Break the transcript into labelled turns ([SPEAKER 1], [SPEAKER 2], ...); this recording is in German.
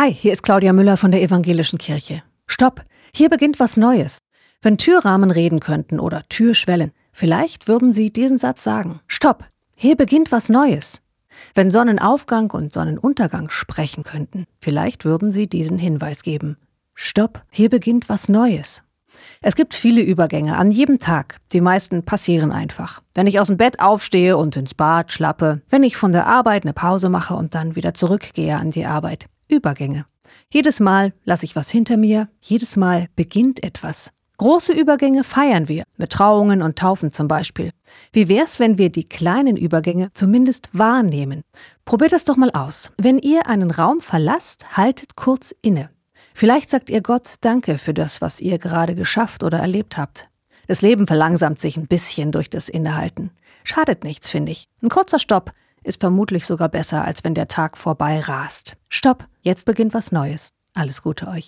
[SPEAKER 1] Hi, hier ist Claudia Müller von der Evangelischen Kirche. Stopp, hier beginnt was Neues. Wenn Türrahmen reden könnten oder Türschwellen, vielleicht würden Sie diesen Satz sagen. Stopp, hier beginnt was Neues. Wenn Sonnenaufgang und Sonnenuntergang sprechen könnten, vielleicht würden Sie diesen Hinweis geben. Stopp, hier beginnt was Neues. Es gibt viele Übergänge an jedem Tag. Die meisten passieren einfach. Wenn ich aus dem Bett aufstehe und ins Bad schlappe, wenn ich von der Arbeit eine Pause mache und dann wieder zurückgehe an die Arbeit. Übergänge. Jedes Mal lasse ich was hinter mir, jedes Mal beginnt etwas. Große Übergänge feiern wir, mit Trauungen und Taufen zum Beispiel. Wie wär's, wenn wir die kleinen Übergänge zumindest wahrnehmen? Probiert das doch mal aus. Wenn ihr einen Raum verlasst, haltet kurz inne. Vielleicht sagt ihr Gott Danke für das, was ihr gerade geschafft oder erlebt habt. Das Leben verlangsamt sich ein bisschen durch das Innehalten. Schadet nichts, finde ich. Ein kurzer Stopp ist vermutlich sogar besser, als wenn der Tag vorbei rast. Stopp, jetzt beginnt was Neues. Alles Gute euch.